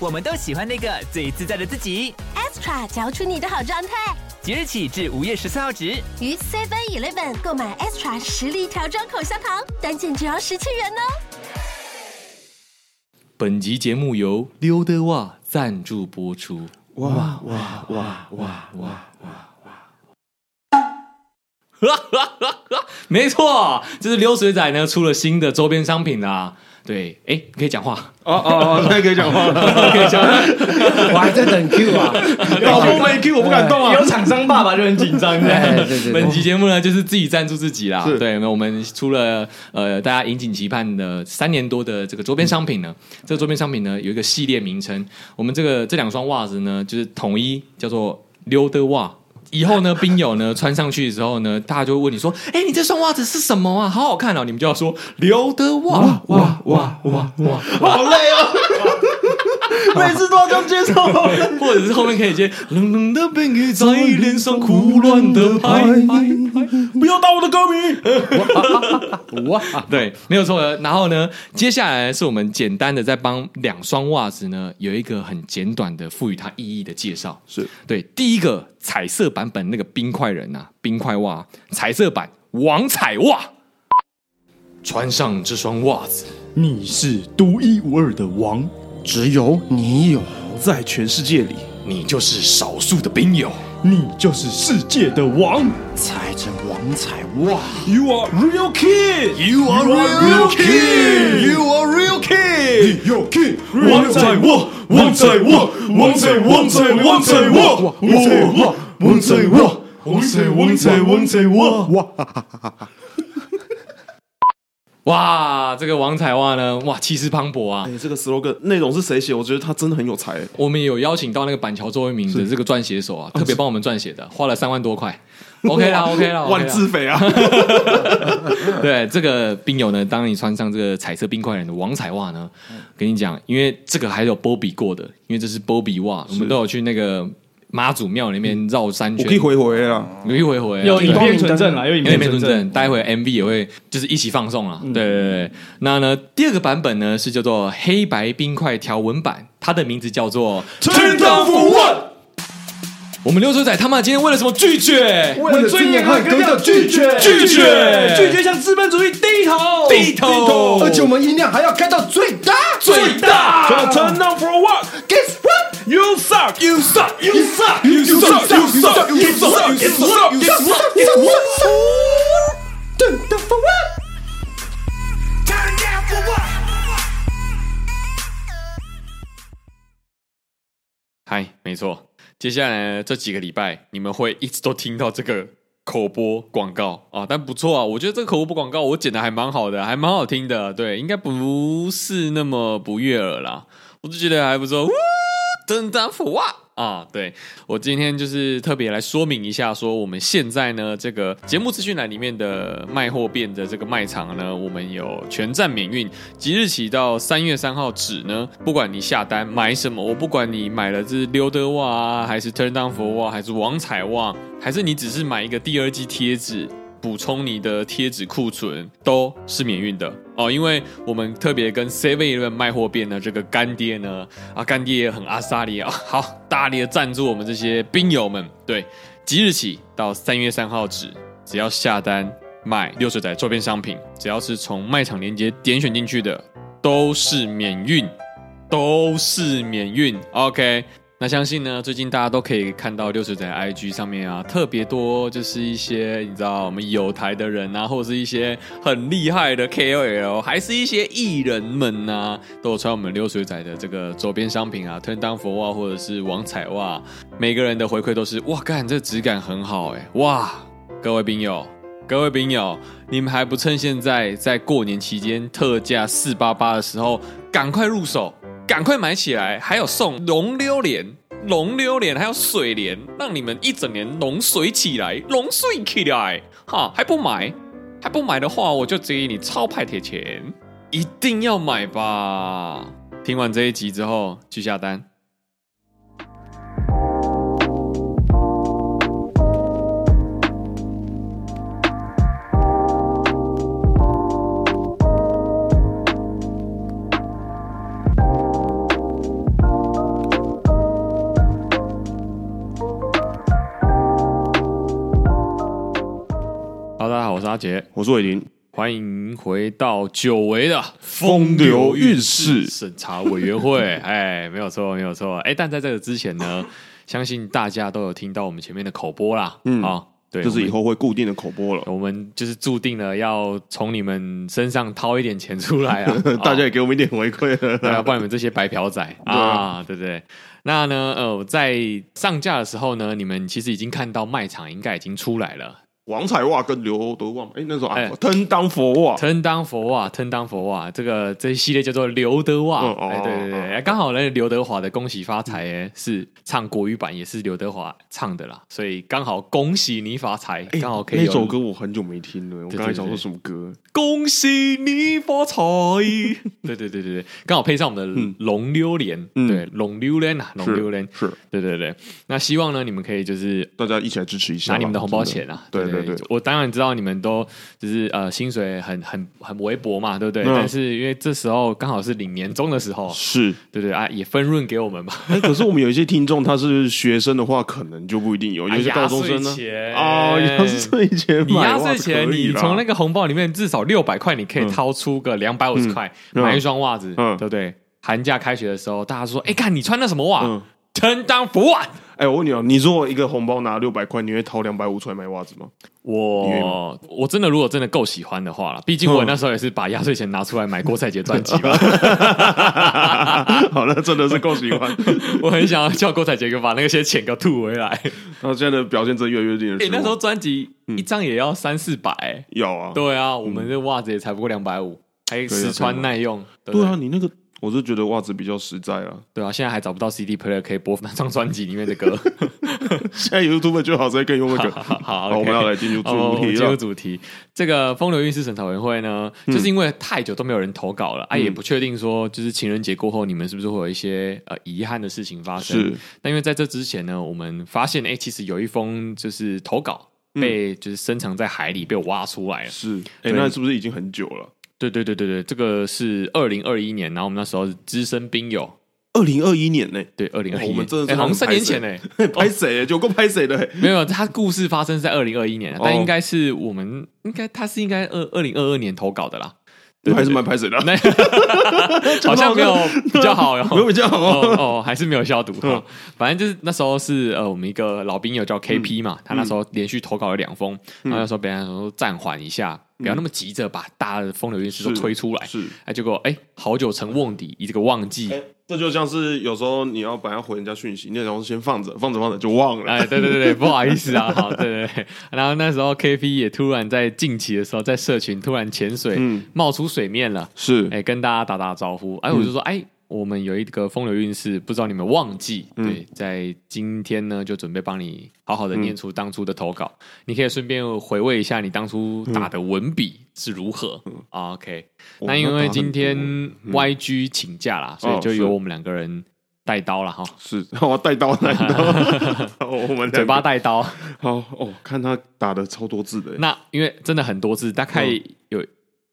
我们都喜欢那个最自在的自己。Extra 嚼出你的好状态。即日起至五月十四号止，于 Seven Eleven 购买 Extra 实力调装口香糖，单件只要十七元哦。本集节目由溜得袜赞助播出。哇哇哇哇哇哇哇！哈哈哈哈没错，这是流水仔呢出了新的周边商品啦。对，哎，你可以讲话哦哦哦，可以可以讲话了，可以讲话。我还在等 Q 啊，老公没 Q 我不敢动啊。有厂商爸爸就很紧张。对对对，本期节目呢就是自己赞助自己啦。是对，那我们出了呃大家引颈期盼的三年多的这个周边商品呢，这个周边商品呢有一个系列名称，我们这个这两双袜子呢就是统一叫做溜的袜。以后呢，冰友呢穿上去的时候呢，大家就会问你说：“哎，你这双袜子是什么啊？好好看哦！”你们就要说“刘德华”，哇哇哇哇哇，好累哦，每次都要这样接受，或者是后面可以接“冷冷的冰雨在脸上胡乱的拍”，不要打我的歌迷。哇，对，没有错的。然后呢，接下来是我们简单的再帮两双袜子呢有一个很简短的赋予它意义的介绍。是对，第一个。彩色版本那个冰块人呐、啊，冰块袜，彩色版王彩袜，穿上这双袜子，你是独一无二的王，只有你有，在全世界里，你就是少数的兵友，你就是世界的王，踩着王才哇，You are real king，You are real king，You are real king，Your king，王彩袜。王彩袜，王彩，王彩，王彩袜，王彩袜，王彩袜，王彩，王彩，王彩袜，哇哈哈哈哈！哇，这个王彩袜呢，哇，气势磅礴啊！哎，这个 slogan 内容是谁写？我觉得他真的很有才。我们有邀请到那个板桥周慧敏的这个撰写手啊，特别帮我们撰写的，花了三万多块。OK 啦，OK 啦，万自肥啊！对，这个冰友呢，当你穿上这个彩色冰块人的王彩袜呢，跟你讲，因为这个还有波比过的，因为这是波比袜，我们都有去那个妈祖庙里面绕三圈，我可以回回啊，有一回回，有影片存证啊，有影片存证，待会 MV 也会就是一起放送啊。对对对，那呢，第二个版本呢是叫做黑白冰块条纹版，它的名字叫做 Turn Down for What。我们溜水仔他妈今天为了什么拒绝？为了尊严和格调拒绝，拒绝，拒绝。向资本主义低头，低头。而且我们音量还要开到最大，最大。Turn down for what? Guess what? You suck, you suck, you suck, you suck, you suck, you suck, you suck, you suck, you suck. Turn down for what? Turn down for what? 嗨，没错。接下来这几个礼拜，你们会一直都听到这个口播广告啊，但不错啊，我觉得这个口播广告我剪的还蛮好的，还蛮好听的，对，应该不是那么不悦耳啦，我就觉得还不错。登山服哇！啊，对，我今天就是特别来说明一下，说我们现在呢，这个节目资讯栏里面的卖货便的这个卖场呢，我们有全站免运，即日起到三月三号止呢，不管你下单买什么，我不管你买了是溜德袜啊，还是 Turn Down for What，还是王彩袜，还是你只是买一个第二季贴纸。补充你的贴纸库存都是免运的哦，因为我们特别跟 Seven Eleven 卖货便的这个干爹呢，啊干爹也很阿萨利啊，好大力的赞助我们这些冰友们。对，即日起到三月三号止，只要下单买六水仔周边商品，只要是从卖场链接点选进去的，都是免运，都是免运。OK。那相信呢，最近大家都可以看到溜水仔 IG 上面啊，特别多就是一些你知道我们有台的人啊，或者是一些很厉害的 KOL，还是一些艺人们呐、都有穿我们溜水仔的这个周边商品啊，Turn Down for What 或者是王彩袜，每个人的回馈都是哇，干这质感很好哎，哇，各位冰友，各位冰友，你们还不趁现在在过年期间特价四八八的时候赶快入手。赶快买起来，还有送龙榴莲、龙榴莲还有水莲，让你们一整年龙水起来，龙水起来，哈，还不买？还不买的话，我就建议你超派铁钱，一定要买吧！听完这一集之后，去下单。杰，我是伟林，欢迎回到久违的风流韵事审查委员会。哎，没有错，没有错。哎，但在这个之前呢，相信大家都有听到我们前面的口播啦。嗯，啊、哦，对，就是以后会固定的口播了。我们就是注定了要从你们身上掏一点钱出来啊！大家也给我们一点回馈，对啊，不然你们这些白嫖仔啊，对不对，对？那呢，呃，在上架的时候呢，你们其实已经看到卖场应该已经出来了。王彩袜跟刘德旺，哎，那时候啊，藤当佛袜，腾当佛袜，腾当佛袜，这个这一系列叫做刘德袜，哎，对对对，刚好呢，刘德华的《恭喜发财》哎，是唱国语版，也是刘德华唱的啦，所以刚好恭喜你发财，刚好可以。那首歌我很久没听了，我刚才想说什么歌？恭喜你发财，对对对对对，刚好配上我们的龙溜莲，对，龙溜莲啊，龙溜莲，是，对对对。那希望呢，你们可以就是大家一起来支持一下，拿你们的红包钱啊，对对。对对，我当然知道你们都就是呃薪水很很很微薄嘛，对不对？嗯、但是因为这时候刚好是领年终的时候，是对对啊，也分润给我们吧。可是我们有一些听众他是学生的话，可能就不一定有，有些高中生呢。啊，压岁钱，你压岁钱，你从那个红包里面至少六百块，你可以掏出个两百五十块买一双袜子，嗯，对不对？寒假开学的时候，大家说，哎，看你穿的什么袜？藤当佛袜。哎，我问你哦，你如果一个红包拿六百块，你会掏两百五出来买袜子吗？我我真的如果真的够喜欢的话了，毕竟我那时候也是把压岁钱拿出来买郭采洁专辑吧。好了，真的是够喜欢，我很想要叫郭采洁给把那些钱给吐回来。然后现在的表现真越来越令人。哎，那时候专辑一张也要三四百，有啊。对啊，我们这袜子也才不过两百五，还实穿耐用。对啊，你那个。我是觉得袜子比较实在啊，对啊，现在还找不到 CD player 可以播那张专辑里面的歌。现在 YouTube 就好，所以可以用那个。好，我们要来进入主题。进入主题，这个风流韵事审查委员会呢，就是因为太久都没有人投稿了，啊，也不确定说，就是情人节过后，你们是不是会有一些呃遗憾的事情发生？是。但因为在这之前呢，我们发现，哎，其实有一封就是投稿被就是深藏在海里，被我挖出来了。是。哎，那是不是已经很久了？对对对对对，这个是二零二一年，然后我们那时候是资深兵友。二零二一年呢？对，二零二一年，我们真的好像三年前呢，拍谁？就够拍谁的？没有，他故事发生在二零二一年，但应该是我们应该他是应该二二零二二年投稿的啦。还是蛮拍谁的？好像 没有比较好，没有比较好哦，还是没有消毒。反正就是那时候是呃，我们一个老兵友叫 KP 嘛，他那时候连续投稿了两封，然后那时候别人说暂缓一下。不要那么急着把大的风流韵事都推出来，是，哎，结果哎，好久成瓮底，一这个忘记，这就像是有时候你要本来要回人家讯息，你然后先放着，放着放着就忘了，哎，对对对对，不好意思啊，好，对对对，然后那时候 KP 也突然在近期的时候在社群突然潜水，冒出水面了，是，哎，跟大家打打招呼，哎，我就说，哎。我们有一个风流韵事，不知道你们忘记？对，在今天呢，就准备帮你好好的念出当初的投稿。你可以顺便回味一下你当初打的文笔是如何。OK，那因为今天 YG 请假啦，所以就由我们两个人带刀了哈。是，我带刀带刀，我们嘴巴带刀。好哦，看他打的超多字的。那因为真的很多字，大概有。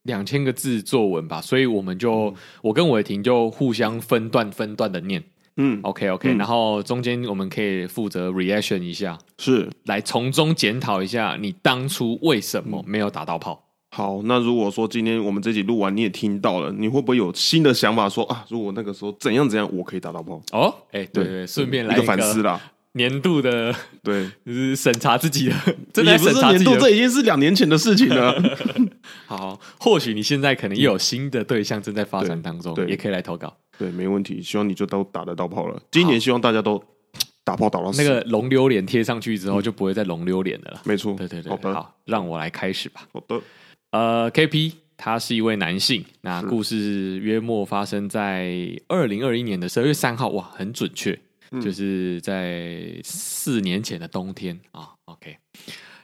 两千个字作文吧，所以我们就、嗯、我跟伟霆就互相分段分段的念，嗯，OK OK，嗯、然后中间我们可以负责 reaction 一下，是来从中检讨一下你当初为什么没有打到炮。好，那如果说今天我们这集录完你也听到了，你会不会有新的想法说啊？如果那个时候怎样怎样，我可以打到炮？哦，哎、欸，对对，顺便来一个反思啦。年度的对，就 是审查自己的，真的也不是年度，这已经是两年前的事情了。好，或许你现在可能又有新的对象正在发展当中，也可以来投稿。对，没问题。希望你就都打得到炮了。今年希望大家都打炮打到死。那个龙溜脸贴上去之后，就不会再龙溜脸的了。没错，对对对。好，让我来开始吧。好的。呃，KP，他是一位男性。那故事约莫发生在二零二一年的十二月三号，哇，很准确，嗯、就是在四年前的冬天啊。OK，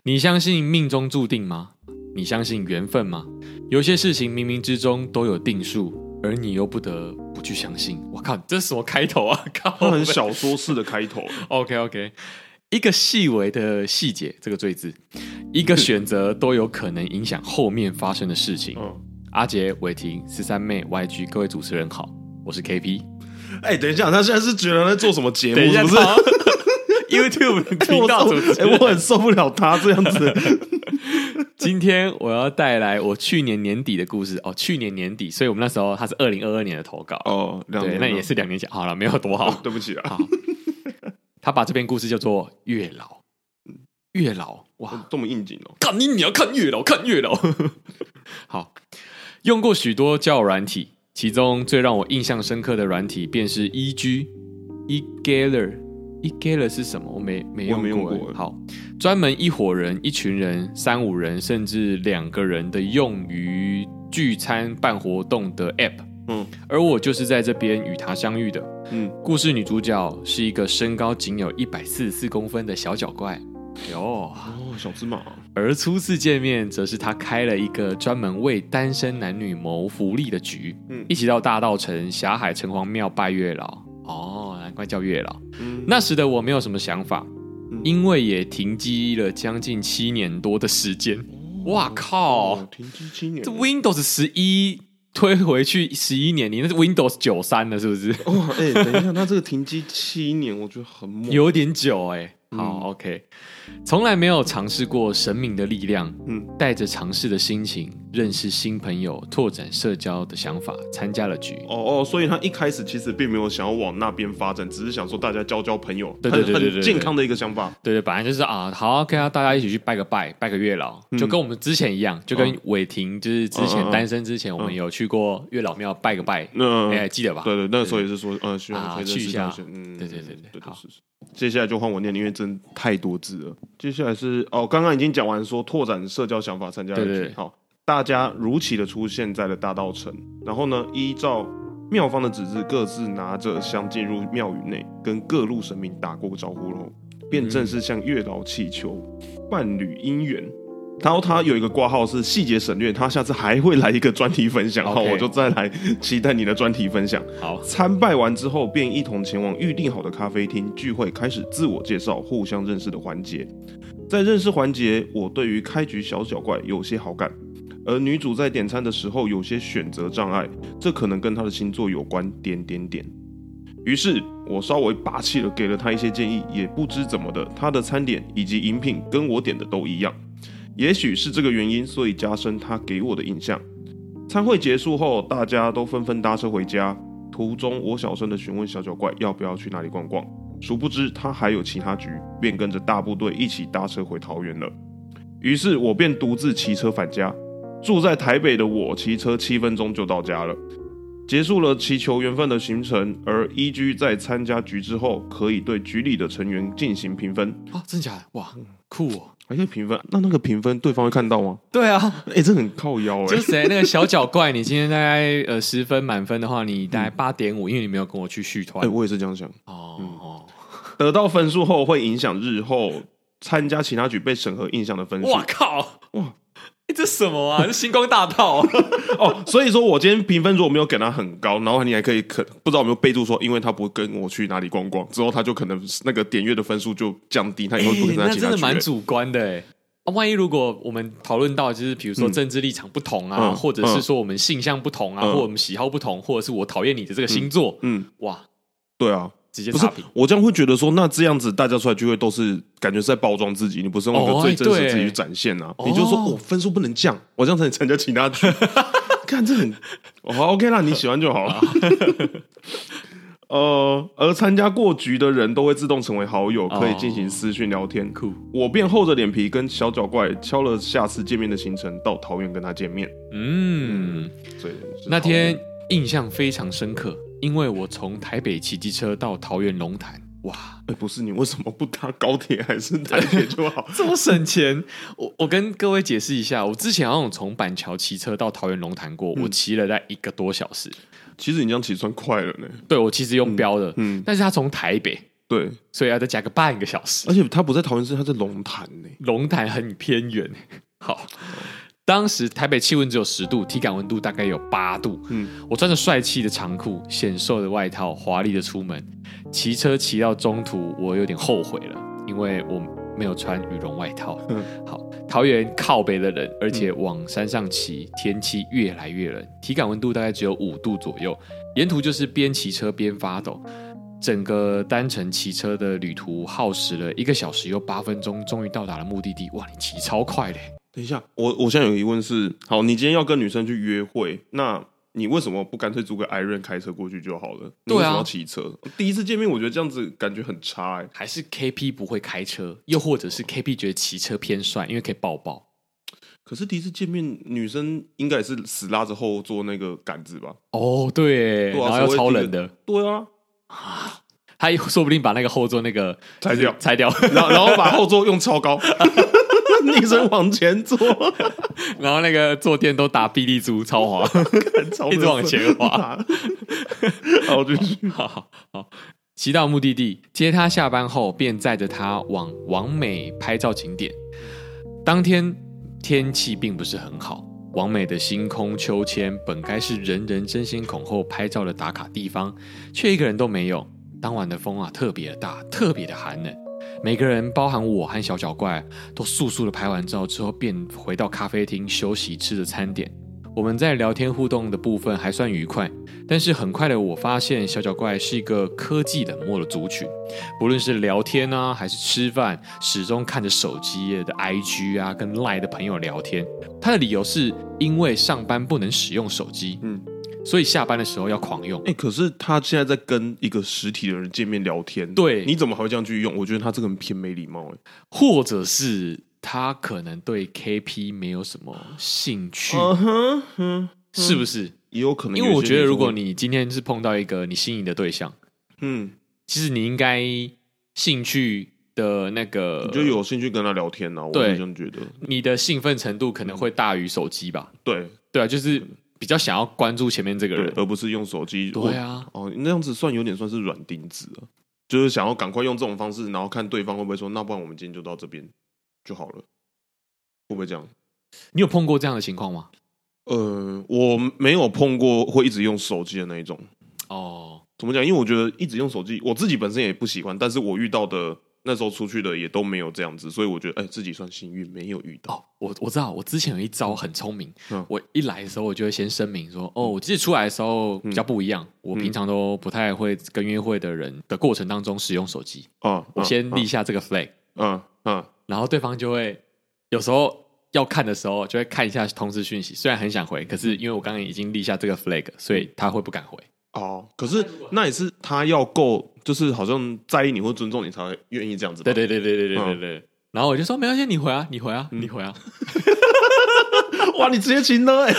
你相信命中注定吗？你相信缘分吗？有些事情冥冥之中都有定数，而你又不得不去相信。我靠，这是什么开头啊？靠，很小说式的开头。OK OK。一个细微的细节，这个“罪”字，一个选择都有可能影响后面发生的事情。嗯、阿杰、伟霆、十三妹、YG，各位主持人好，我是 KP。哎、欸，等一下，他现在是觉得在做什么节目？不是？YouTube 频道主持人，哎、欸，我很受不了他这样子。今天我要带来我去年年底的故事哦，去年年底，所以我们那时候他是二零二二年的投稿哦，对，那也是两年前。好了，没有多好，哦、对不起啊。他把这篇故事叫做《月老》，月老哇，这么应景哦！看你，你要看月老，看月老。好，用过许多交友软体，其中最让我印象深刻的软体便是 EG eGather。eGather 是什么？我没没用过。用过好，专门一伙人、一群人、三五人，甚至两个人的用于聚餐办活动的 App。嗯，而我就是在这边与他相遇的。嗯，故事女主角是一个身高仅有一百四十四公分的小脚怪。哟哦，小芝麻。而初次见面，则是他开了一个专门为单身男女谋福利的局。嗯，一起到大道城霞海城隍庙拜月老。哦，难怪叫月老。嗯，那时的我没有什么想法，嗯、因为也停机了将近七年多的时间。哇、哦、靠！哦、停机七年，这 Windows 十一。推回去十一年，你那是 Windows 九三了，是不是？哦，哎、欸，等一下，那这个停机七年，我觉得很猛，有点久哎、欸。好、嗯、OK，从来没有尝试过神明的力量，嗯，带着尝试的心情认识新朋友、拓展社交的想法，参加了局。哦哦，所以他一开始其实并没有想要往那边发展，只是想说大家交交朋友，对对对对，很健康的一个想法。对对，本来就是啊，好，OK 啊，大家一起去拜个拜，拜个月老，嗯、就跟我们之前一样，就跟伟霆就是之前单身之前，我们有去过月老庙拜个拜，嗯，哎，记得吧？对对，那个时候也是说，呃，需要啊去一下，嗯，对对对对，好。接下来就换我念，因为真太多字了。接下来是哦，刚刚已经讲完说拓展社交想法，参加对对。好，大家如期的出现在了大道城，然后呢，依照庙方的指示，各自拿着香进入庙宇内，跟各路神明打过招呼后，便正式向月老祈求伴侣姻缘。然后他有一个挂号是细节省略，他下次还会来一个专题分享，好，Okay. 我就再来期待你的专题分享。好，参拜完之后，便一同前往预定好的咖啡厅聚会，开始自我介绍、互相认识的环节。在认识环节，我对于开局小小怪有些好感，而女主在点餐的时候有些选择障碍，这可能跟她的星座有关。点点点。于是我稍微霸气的给了她一些建议，也不知怎么的，她的餐点以及饮品跟我点的都一样。也许是这个原因，所以加深他给我的印象。餐会结束后，大家都纷纷搭车回家。途中，我小声的询问小脚怪要不要去哪里逛逛，殊不知他还有其他局，便跟着大部队一起搭车回桃园了。于是我便独自骑车返家。住在台北的我，骑车七分钟就到家了。结束了祈求缘分的行程，而 EG 在参加局之后，可以对局里的成员进行评分。啊，真假的？哇，酷哦！还可以评分，那那个评分对方会看到吗？对啊，哎、欸，这很靠腰哎、欸。就是谁那个小脚怪，你今天大概呃十分满分的话，你大概八点五，因为你没有跟我去续团。哎、欸，我也是这样想。哦、嗯，得到分数后会影响日后参加其他局被审核印象的分数。哇靠！哇。这什么啊？这星光大道 哦，所以说我今天评分如果没有给他很高，然后你还可以可不知道有没有备注说，因为他不会跟我去哪里逛逛，之后他就可能那个点阅的分数就降低，他以后不跟他其他、欸、那真的蛮主观的哎。啊，万一如果我们讨论到就是比如说政治立场不同啊，嗯、或者是说我们性向不同啊，嗯、或者我们喜好不同，或者是我讨厌你的这个星座，嗯，嗯哇，对啊。直接差评，我这样会觉得说，那这样子大家出来聚会都是感觉是在包装自己，你不是用一个最真实自己去展现啊？你就说我分数不能降，我这样才能参加其他局。看这很，好 OK 啦，你喜欢就好了。呃，而参加过局的人都会自动成为好友，可以进行私讯聊天。酷，我便厚着脸皮跟小脚怪敲了下次见面的行程，到桃园跟他见面。嗯，所以那天印象非常深刻。因为我从台北骑机车到桃园龙潭，哇，哎，不是你为什么不搭高铁还是台铁就好？这么省钱？我我跟各位解释一下，我之前好像从板桥骑车到桃园龙潭过，嗯、我骑了在一个多小时。其实你这样骑算快了呢。对，我其实用标的，嗯，嗯，但是他从台北，对，所以要再加个半个小时。而且他不在桃园市，他在龙潭呢。龙潭很偏远。好。当时台北气温只有十度，体感温度大概有八度。嗯，我穿着帅气的长裤、显瘦的外套，华丽的出门。骑车骑到中途，我有点后悔了，因为我没有穿羽绒外套。嗯，好，桃园靠北的人，而且往山上骑，天气越来越冷，体感温度大概只有五度左右。沿途就是边骑车边发抖，整个单程骑车的旅途耗时了一个小时又八分钟，终于到达了目的地。哇，你骑超快嘞！等一下，我我现在有疑问是：好，你今天要跟女生去约会，那你为什么不干脆租个 Iron 开车过去就好了？对啊，为什么要骑车？第一次见面，我觉得这样子感觉很差哎。还是 KP 不会开车，又或者是 KP 觉得骑车偏帅，因为可以抱抱。可是第一次见面，女生应该也是死拉着后座那个杆子吧？哦，对，然后要超冷的。对啊，他说不定把那个后座那个拆掉，拆掉，然后然后把后座用超高。女生往前坐，然后那个坐垫都打臂力珠，超滑，一直往前滑。好，继续，好好好。骑到目的地，接他下班后，便载着他往王美拍照景点。当天天气并不是很好，王美的星空秋千本该是人人争先恐后拍照的打卡地方，却一个人都没有。当晚的风啊，特别的大，特别的寒冷。每个人，包含我和小脚怪，都速速的拍完照之后，便回到咖啡厅休息，吃着餐点。我们在聊天互动的部分还算愉快，但是很快的，我发现小脚怪是一个科技冷漠的族群，不论是聊天啊，还是吃饭，始终看着手机的 IG 啊，跟 Line 的朋友聊天。他的理由是因为上班不能使用手机。嗯。所以下班的时候要狂用。哎，可是他现在在跟一个实体的人见面聊天，对，你怎么还会这样去用？我觉得他这个人偏没礼貌。哎，或者是他可能对 KP 没有什么兴趣，嗯哼，嗯，是不是？也有可能，因为我觉得如果你今天是碰到一个你心仪的对象，嗯，其实你应该兴趣的那个，你就有兴趣跟他聊天啊。对，我这样觉得，你的兴奋程度可能会大于手机吧？对，对啊，就是。比较想要关注前面这个人，而不是用手机。对啊，哦，那样子算有点算是软钉子了，就是想要赶快用这种方式，然后看对方会不会说，那不然我们今天就到这边就好了，会不会这样？你有碰过这样的情况吗？呃，我没有碰过会一直用手机的那一种。哦，怎么讲？因为我觉得一直用手机，我自己本身也不喜欢，但是我遇到的。那时候出去的也都没有这样子，所以我觉得哎、欸，自己算幸运，没有遇到。哦、我我知道，我之前有一招很聪明。嗯，我一来的时候，我就会先声明说，哦，我自己出来的时候比较不一样，嗯、我平常都不太会跟约会的人的过程当中使用手机。啊、嗯，我先立下这个 flag。嗯嗯，然后对方就会有时候要看的时候，就会看一下通知讯息，虽然很想回，可是因为我刚刚已经立下这个 flag，所以他会不敢回。哦，可是那也是他要够。就是好像在意你或尊重你才会愿意这样子。对对对对对对对对。然后我就说没关系，你回啊，你回啊，你回啊。哇，你直接亲了哎！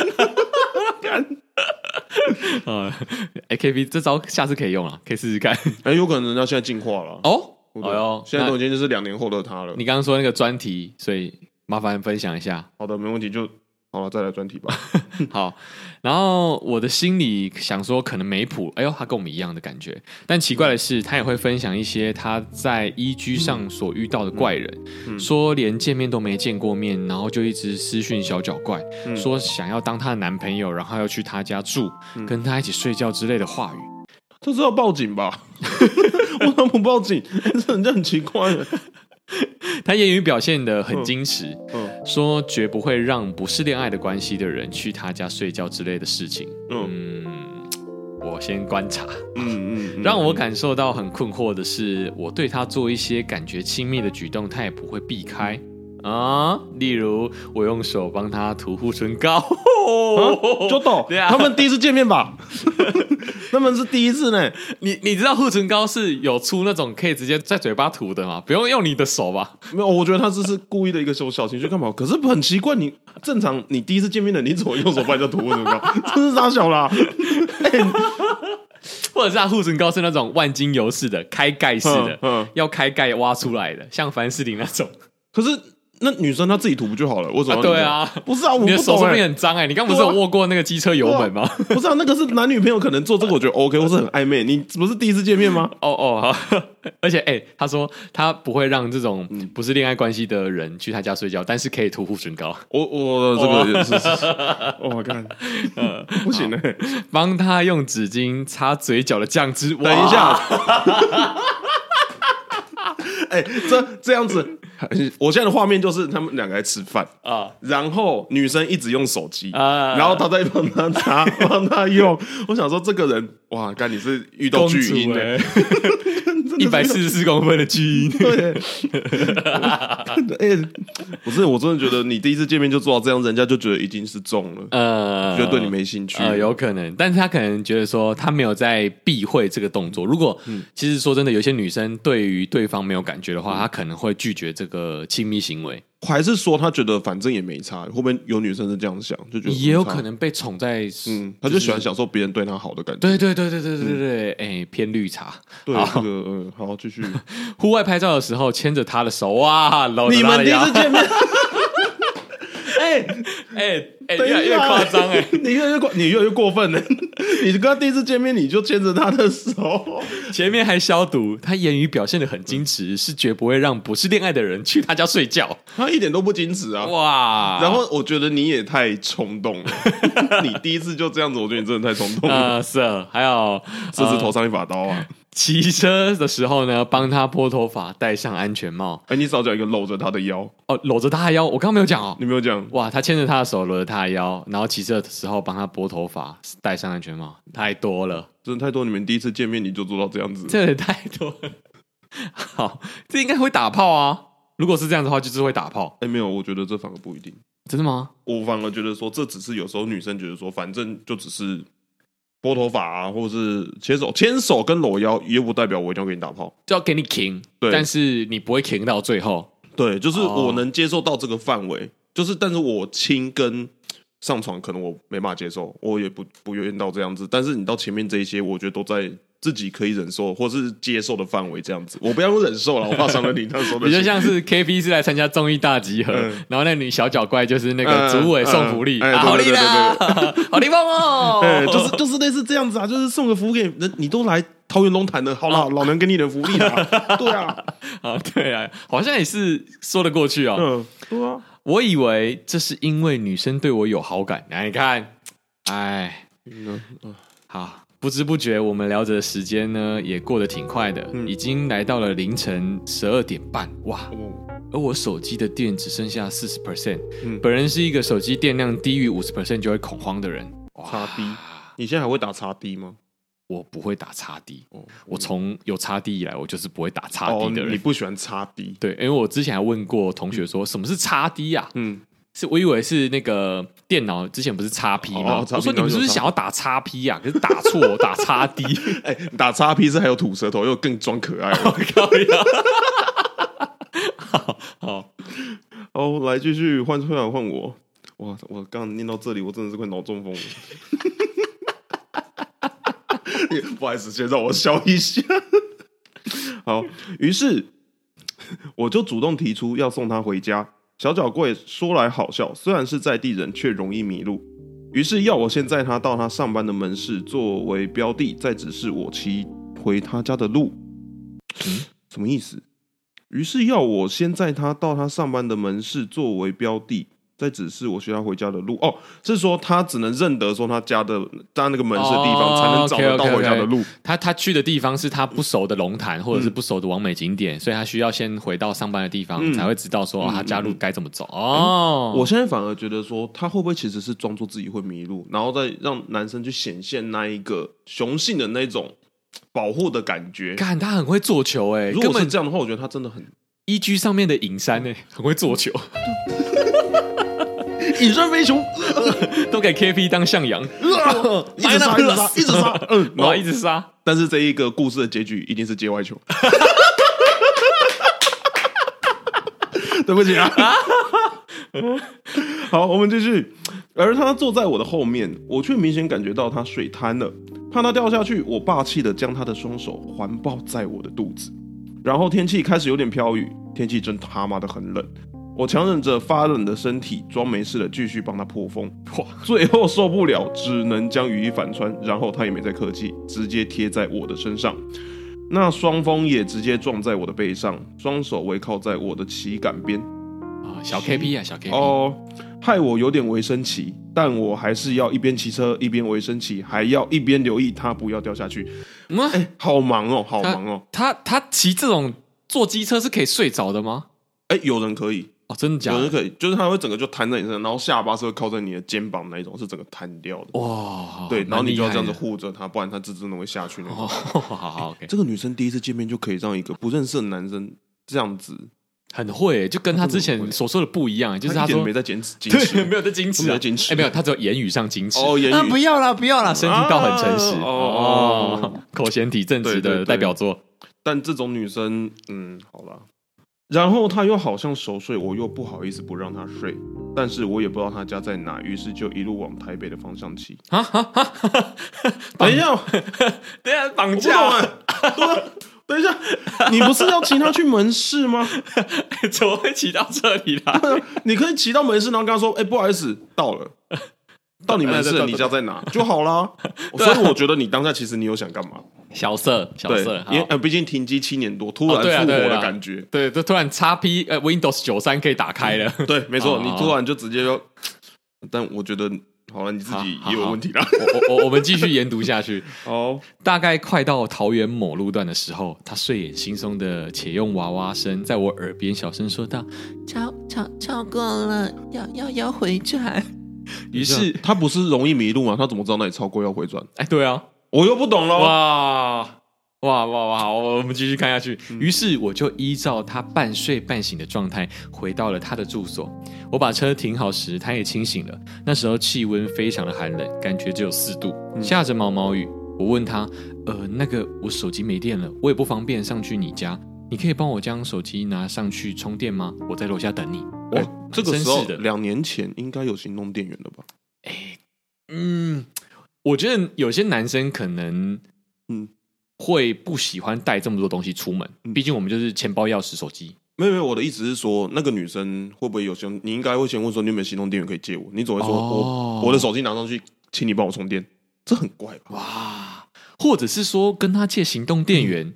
啊，AKB 这招下次可以用啊，可以试试看。哎，有可能人家现在进化了哦。哎呦，现在都已经就是两年后的他了。你刚刚说那个专题，所以麻烦分享一下。好的，没问题就。好了，再来专题吧。好，然后我的心里想说，可能没谱。哎呦，他跟我们一样的感觉。但奇怪的是，他也会分享一些他在 EG 上所遇到的怪人，嗯嗯、说连见面都没见过面，然后就一直私讯小脚怪，嗯、说想要当他的男朋友，然后要去他家住，嗯、跟他一起睡觉之类的话语。这是要报警吧？为什么不报警？这人家很奇怪。他言语表现得很矜持，嗯。嗯、说绝不会让不是恋爱的关系的人去他家睡觉之类的事情。嗯，嗯，我先观察。嗯嗯，嗯。让我感受到很困惑的是，我对他做一些感觉亲密的举动，他也不会避开啊。例如，我用手帮他涂护唇膏。就懂，他们第一次见面吧？他们是第一次呢。你你知道护唇膏是有出那种可以直接在嘴巴涂的吗？不用用你的手吧？没有，我觉得他这是故意的一个小小情绪干嘛？可是很奇怪，你正常你第一次见面的，你怎么用手帮人家涂护唇膏？这是傻小啦？欸、或者是他护唇膏是那种万金油式的开盖式的，嗯，要开盖挖出来的，像凡士林那种。可是。那女生她自己涂不就好了？为什么、啊？对啊，不是啊，我不懂、欸、你的手上面很脏哎、欸？你刚不是有握过那个机车油门吗？不是啊，那个是男女朋友可能做这个，我觉得 OK，或是很暧昧。你不是第一次见面吗？哦哦，好。而且哎、欸，他说他不会让这种不是恋爱关系的人去他家睡觉，但是可以涂护唇膏。我我这个也是，我看，呃，不行嘞、欸，帮他用纸巾擦嘴角的酱汁。等一下。哎、欸，这这样子，我现在的画面就是他们两个在吃饭啊，然后女生一直用手机啊，然后他在帮他擦，帮他用。我想说，这个人哇，该你是遇到巨婴哎，一百四十四公分的巨婴。对，哎、欸，不是，我真的觉得你第一次见面就做到这样，人家就觉得已经是中了，呃，觉得对你没兴趣，呃，有可能，但是他可能觉得说他没有在避讳这个动作。如果、嗯、其实说真的，有些女生对于对方没有感觉的话，她可能会拒绝这个亲密行为，还是说他觉得反正也没差？会不会有女生是这样想，就觉得也有可能被宠在，嗯，他就喜欢享受别人对他好的感觉。对对对对对对对，哎、偏绿茶。对，这个嗯，好，继续。户外拍照的时候牵着他的手，哇，你们第一次见面。哎哎哎，越来越夸张哎！你越来越过，你越来越过分了。你跟他第一次见面，你就牵着他的手，前面还消毒。他言语表现的很矜持，是绝不会让不是恋爱的人去他家睡觉。他一点都不矜持啊！哇！然后我觉得你也太冲动了。你第一次就这样子，我觉得你真的太冲动了。啊，是啊，还有这是头上一把刀啊！骑车的时候呢，帮他拨头发，戴上安全帽。哎，你少讲一个搂着他的腰哦，搂着他的腰。我刚刚没有讲哦，你没有讲。哇，他牵着他的手，搂着他的腰，然后骑车的时候帮他拨头发，戴上安全帽，太多了，真的太多。你们第一次见面你就做到这样子，这也太多了。好，这应该会打炮啊。如果是这样的话，就是会打炮。哎，没有，我觉得这反而不一定。真的吗？我反而觉得说，这只是有时候女生觉得说，反正就只是。拨头发啊，或者是牵手，牵手跟搂腰，也不代表我一定要给你打炮，就要给你停。对，但是你不会停到最后。对，就是我能接受到这个范围，哦、就是，但是我亲跟上床可能我没办法接受，我也不不愿意到这样子。但是你到前面这一些，我觉得都在。自己可以忍受或是接受的范围，这样子，我不要用忍受了，我怕伤了你。他说的，你就像是 K P 是来参加综艺大集合，嗯、然后那女小脚怪就是那个组委送福利，好厉害，好地方哦，对，就是就是类似这样子啊，就是送个福给人，你都来桃园龙潭的，好了，老娘给你的福利啊，对啊，啊对啊，好像也是说得过去哦。嗯，对啊，我以为这是因为女生对我有好感，来你看，哎，嗯，好。不知不觉，我们聊着的时间呢，也过得挺快的，嗯、已经来到了凌晨十二点半，哇！哦、而我手机的电只剩下四十 percent，本人是一个手机电量低于五十 percent 就会恐慌的人。叉 D，你现在还会打叉 D 吗？我不会打叉 D，哦，我从有叉 D 以来，我就是不会打叉 D 的人。哦、你不喜欢叉 D？对，因为我之前还问过同学说，什么是叉 D 呀？嗯。是我以为是那个电脑之前不是叉 P 吗？哦、我说你们是不是想要打叉 P 呀？可是打错，打叉 D。哎，打叉 P 是还有吐舌头，又更装可爱。好，好，好，来继续换，换换我。哇，我刚刚念到这里，我真的是快脑中风了。不好意思，先让我笑一下。好，于是我就主动提出要送他回家。小脚贵说来好笑，虽然是在地人，却容易迷路。于是要我先载他到他上班的门市作为标的，再指示我骑回他家的路。嗯，什么意思？于是要我先载他到他上班的门市作为标的。在指示我需要回家的路哦，是说他只能认得说他家的在那个门市的地方，才能找得到回家的路。Oh. 他他去的地方是他不熟的龙潭，或者是不熟的完美景点，嗯、所以他需要先回到上班的地方，嗯、才会知道说、嗯、他家路该怎么走。哦、嗯，我现在反而觉得说他会不会其实是装作自己会迷路，然后再让男生去显现那一个雄性的那种保护的感觉。看他很会做球哎、欸，如果是这样的话，我觉得他真的很 EG 上面的影山哎、欸，很会做球。隐身飞熊 都给 KP 当向阳，一直杀，一直杀，一直杀，嗯，然后一直杀。但是这一个故事的结局一定是界外球。对不起啊。好，我们继续。而他坐在我的后面，我却明显感觉到他水瘫了。怕他掉下去，我霸气的将他的双手环抱在我的肚子。然后天气开始有点飘雨，天气真他妈的很冷。我强忍着发冷的身体，装没事的继续帮他破风。哇！最后受不了，只能将雨衣反穿。然后他也没再客气，直接贴在我的身上。那双峰也直接撞在我的背上，双手围靠在我的旗杆边。啊，小 K P 啊，小 K P 哦，害我有点微生气，但我还是要一边骑车一边微生气，还要一边留意他不要掉下去。嗯，哎，好忙哦，好忙哦。他他骑这种坐机车是可以睡着的吗？哎，有人可以。哦，真的假的？有人可以，就是他会整个就瘫在你身上，然后下巴是会靠在你的肩膀那一种，是整个瘫掉的。哇，对，然后你就要这样子护着他，不然他真的会下去那种。好好，OK。这个女生第一次见面就可以让一个不认识的男生这样子，很会，就跟他之前所说的不一样，就是他说没在坚持，对，没有在矜持，没有矜持，哎，没有，他只有言语上矜持。哦，言语不要啦，不要啦，身体倒很诚实。哦，口嫌体正直的代表作。但这种女生，嗯，好了。然后他又好像熟睡，我又不好意思不让他睡，但是我也不知道他家在哪，于是就一路往台北的方向骑。啊哈哈！等一下，等一下绑架！等一下，你不是要骑他去门市吗？怎么会骑到这里来？你可以骑到门市，然后跟他说：“哎，不好意思，到了，到你门市，你家在哪？” 就好啦。所以我觉得你当下其实你有想干嘛？小色，小色，因为呃，毕竟停机七年多，突然复活的感觉，对，就突然叉 P 呃 Windows 九三可以打开了，对，没错，你突然就直接就，但我觉得好了，你自己也有问题了，我我我们继续研读下去。哦，大概快到桃园某路段的时候，他睡眼惺忪的且用娃娃声在我耳边小声说道：“超超超过了，要要要回转。”于是他不是容易迷路吗？他怎么知道那里超过要回转？哎，对啊。我又不懂了。哇哇哇哇！好，我们继续看下去。于是我就依照他半睡半醒的状态，回到了他的住所。我把车停好时，他也清醒了。那时候气温非常的寒冷，感觉只有四度，下着毛毛雨。我问他：“呃，那个我手机没电了，我也不方便上去你家，你可以帮我将手机拿上去充电吗？我在楼下等你。”哦，这个时候两年前应该有行动电源了吧？哎，嗯。我觉得有些男生可能，嗯，会不喜欢带这么多东西出门。毕竟我们就是钱包、钥匙、手机。没有没有，我的意思是说，那个女生会不会有些？你应该会先问说，你有没有行动电源可以借我？你总会说我我的手机拿上去，请你帮我充电。这很怪吧？哇！或者是说跟他借行动电源，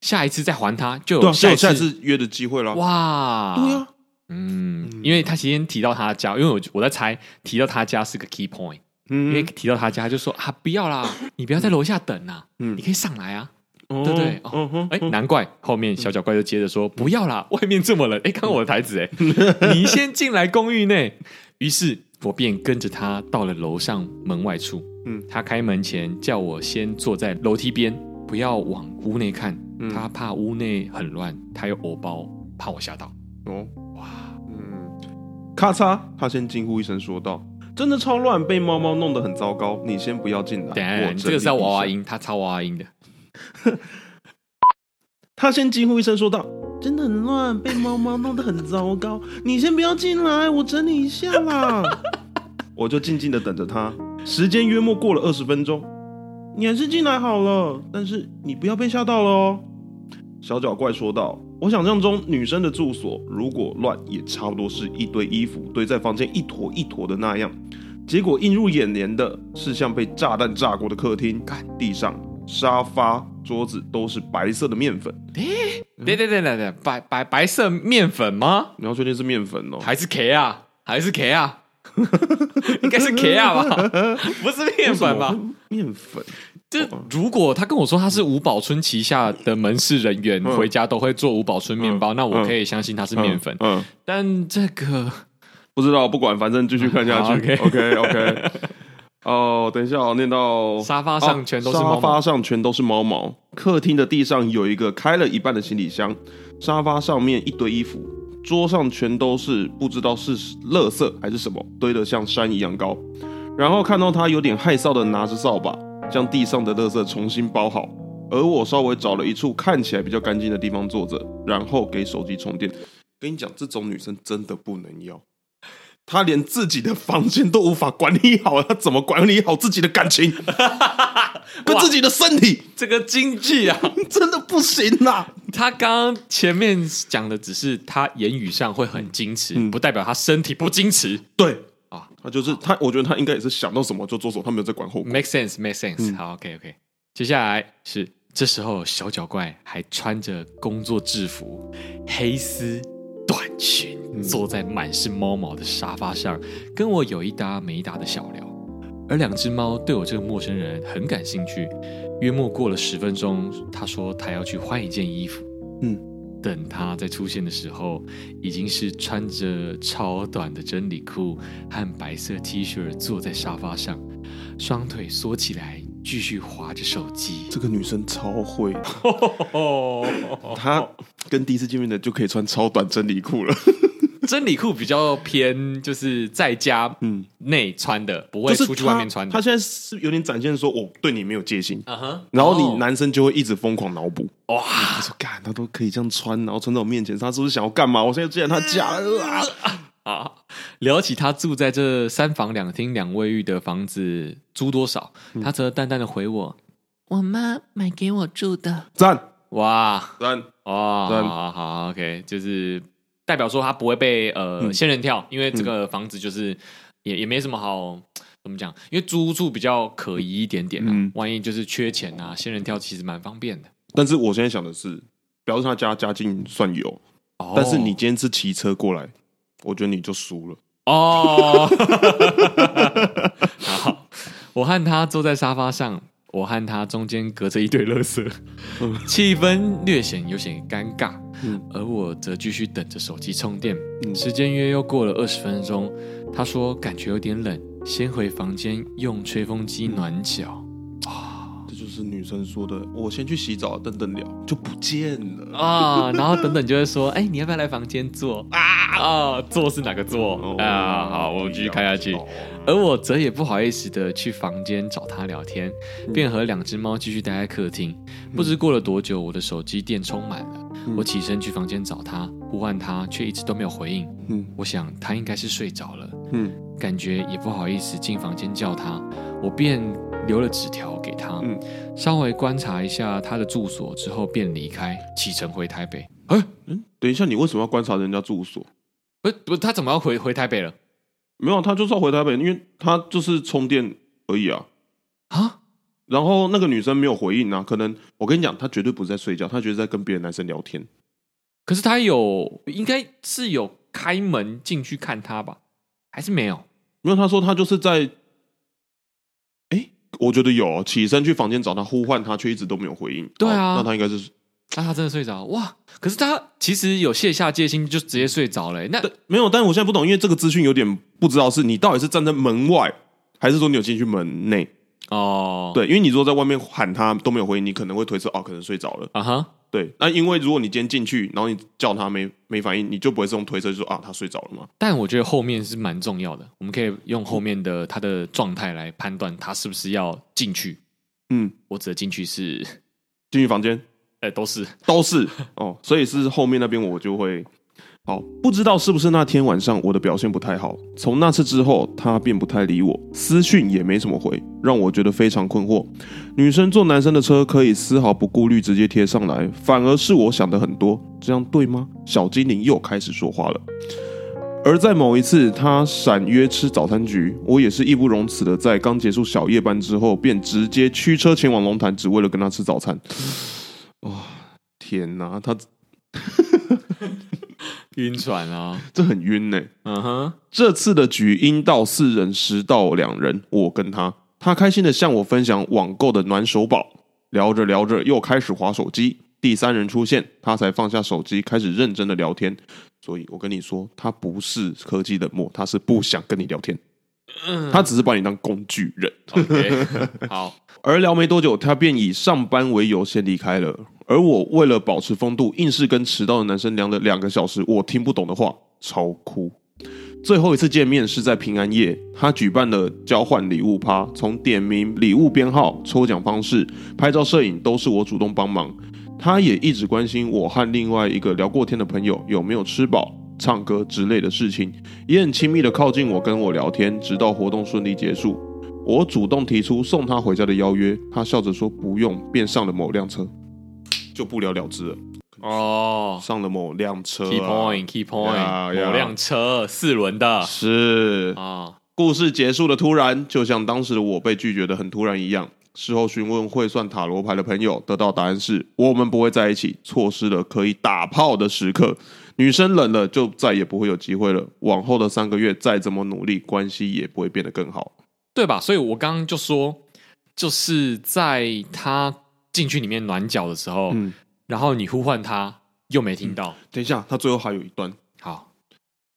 下一次再还他，就有下一次约的机会了。哇！对呀，嗯，因为他今天提到他家，因为我我在猜，提到他家是个 key point。因为提到他家，就说啊，不要啦，你不要在楼下等啊，嗯，你可以上来啊，对不对？哦，哎，难怪后面小脚怪就接着说，不要啦，外面这么冷，哎，看我的台子，哎，你先进来公寓内。于是我便跟着他到了楼上门外处，嗯，他开门前叫我先坐在楼梯边，不要往屋内看，他怕屋内很乱，他有偶包，怕我吓到。哦，哇，嗯，咔嚓，他先惊呼一声说道。真的超乱，被猫猫弄得很糟糕。你先不要进来。等下，我这个是要娃娃音，他超娃娃音的。他先惊呼一声说道：“真的很乱，被猫猫弄得很糟糕。你先不要进来，我整理一下啦。”我就静静的等着他。时间约莫过了二十分钟，你还是进来好了，但是你不要被吓到了哦。小脚怪说道。我想象中女生的住所如果乱，也差不多是一堆衣服堆在房间一坨一坨的那样。结果映入眼帘的是像被炸弹炸过的客厅，地上、沙发、桌子都是白色的面粉。诶，对对对对对，白白白色面粉吗？你要确定是面粉哦？还是 K 啊？还是 K 啊？应该是 K 啊吧？不是面粉吧？面粉。就如果他跟我说他是五宝村旗下的门市人员，回家都会做五宝村面包，那我可以相信他是面粉。嗯，但这个不知道，不管，反正继续看下去。OK OK。哦，等一下，我念到沙发上全都是沙发上全都是猫毛。客厅的地上有一个开了一半的行李箱，沙发上面一堆衣服，桌上全都是不知道是垃圾还是什么，堆得像山一样高。然后看到他有点害臊的拿着扫把。将地上的垃圾重新包好，而我稍微找了一处看起来比较干净的地方坐着，然后给手机充电。跟你讲，这种女生真的不能要。她连自己的房间都无法管理好，她怎么管理好自己的感情，跟自己的身体？这个经济啊，真的不行啦！他刚刚前面讲的只是他言语上会很矜持，嗯不代表他身体不矜持。对啊，他就是他，我觉得他应该也是想到什么就做什么，他没有在管后果。Make sense, make sense、嗯好，OK, OK。接下来是这时候，小脚怪还穿着工作制服、黑丝短裙，嗯坐在满是猫毛的沙发上，跟我有一搭没一搭的小聊。而两只猫对我这个陌生人很感兴趣。约莫过了十分钟，他说他要去换一件衣服。嗯，等他再出现的时候，已经是穿着超短的真理裤和白色 T 恤，坐在沙发上，双腿缩起来，继续划着手机。这个女生超会的，她跟第一次见面的就可以穿超短真理裤了。真理裤比较偏，就是在家嗯内穿的，不会出去外面穿的。他现在是有点展现说我对你没有戒心，嗯哼，然后你哦男生就会一直疯狂脑补。哇，他说：“干，他都可以这样穿，然后穿在我面前，他是不是想要干嘛？我现在既然他家了啊！啊，聊起他住在这三房两厅两卫浴的房子租多少，他则淡淡的回我：“我妈买给我住的。赞”哇赞，哇，对好好好，OK，就是代表说他不会被呃嗯仙人跳，因为这个房子就是也也没什么好 怎么讲，因为租屋处比较可疑一点点啊，嗯万一就是缺钱啊，仙人跳其实蛮方便的。但是我现在想的是，表示他家家境算有，哦但是你今天是骑车过来，我觉得你就输了。哦，好，我和他坐在沙发上，我和他中间隔着一堆垃圾，气氛略显有些尴尬。嗯而我则继续等着手机充电。嗯时间约又过了二十分钟，他说感觉有点冷，先回房间用吹风机暖脚。这就是女生说的，我先去洗澡，等等聊，就不见了。啊，然后等等就会说，哎，你要不要来房间坐啊？啊，坐是哪个坐哦啊？好，我们继续看下去。哦而我则也不好意思的去房间找他聊天，便和两只猫继续待在客厅。不知过了多久，我的手机电充满了，我起身去房间找他，呼唤他，却一直都没有回应。嗯我想他应该是睡着了，嗯感觉也不好意思进房间叫他，我便留了纸条给他，嗯稍微观察一下他的住所之后便离开，启程回台北。哎，嗯，等一下，你为什么要观察人家住所？不不，他怎么要回回台北了？没有，他就是要回台北，因为他就是充电而已啊。啊？然后那个女生没有回应啊，可能我跟你讲，她绝对不是在睡觉，她绝对在跟别的男生聊天。可是她有，应该是有开门进去看他吧？还是没有？没有，他说他就是在，哎，我觉得有哦起身去房间找他，呼唤他，却一直都没有回应。对啊哦那他应该是那他真的睡着哇！可是他其实有卸下戒心，就直接睡着了欸。那没有，但是我现在不懂，因为这个资讯有点不知道是你到底是站在门外，还是说你有进去门内？哦，对，因为你如果在外面喊他都没有回应，你可能会推测哦，可能睡着了。啊哈，对，那因为如果你今天进去，然后你叫他没没反应，你就不会是用推测就说啊他睡着了嘛。但我觉得后面是蛮重要的，我们可以用后面的他的状态来判断他是不是要进去。嗯，我指的进去是，进去房间呃，都是都是哦，所以是后面那边我就会好，不知道是不是那天晚上我的表现不太好，从那次之后他便不太理我，私讯也没怎么回，让我觉得非常困惑。女生坐男生的车可以丝毫不顾虑直接贴上来，反而是我想的很多，这样对吗？小精灵又开始说话了。而在某一次，他闪约吃早餐局，我也是义不容辞的，在刚结束小夜班之后，便直接驱车前往龙潭，只为了跟他吃早餐。哇、天哪，他晕船啊。这很晕呢、嗯哼，这次的局阴到四人，实到两人，我跟他，他开心的向我分享网购的暖手宝，聊着聊着又开始划手机。第三人出现，他才放下手机，开始认真的聊天。所以我跟你说，他不是科技冷漠，他是不想跟你聊天，他只是把你当工具人。OK，好，而聊没多久，他便以上班为由先离开了。而我为了保持风度，硬是跟迟到的男生聊了两个小时我听不懂的话，超哭。最后一次见面是在平安夜，他举办了交换礼物趴，从点名礼物编号、抽奖方式、拍照、摄影都是我主动帮忙。他也一直关心我和另外一个聊过天的朋友有没有吃饱，唱歌之类的事情，也很亲密的靠近我，跟我聊天，直到活动顺利结束。我主动提出送他回家的邀约，他笑着说不用，便上了某辆车，就不了了之了。哦上了某辆车、啊、，key point，key point，某辆车四轮的是啊，故事结束的突然，就像当时的我被拒绝的很突然一样。事后询问会算塔罗牌的朋友，得到答案是我们不会在一起，错失了可以打炮的时刻。女生冷了，就再也不会有机会了。往后的三个月，再怎么努力，关系也不会变得更好，对吧？所以我刚刚就说，就是在他进去里面暖脚的时候，嗯，然后你呼唤他，又没听到。等一下，他最后还有一段。好，